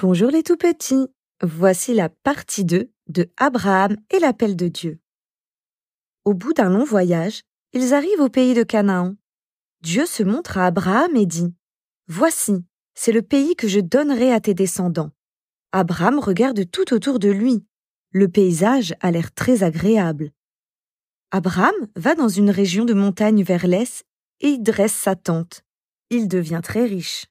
Bonjour les tout petits. Voici la partie 2 de Abraham et l'appel de Dieu. Au bout d'un long voyage, ils arrivent au pays de Canaan. Dieu se montre à Abraham et dit Voici, c'est le pays que je donnerai à tes descendants. Abraham regarde tout autour de lui. Le paysage a l'air très agréable. Abraham va dans une région de montagne vers l'est et y dresse sa tente. Il devient très riche.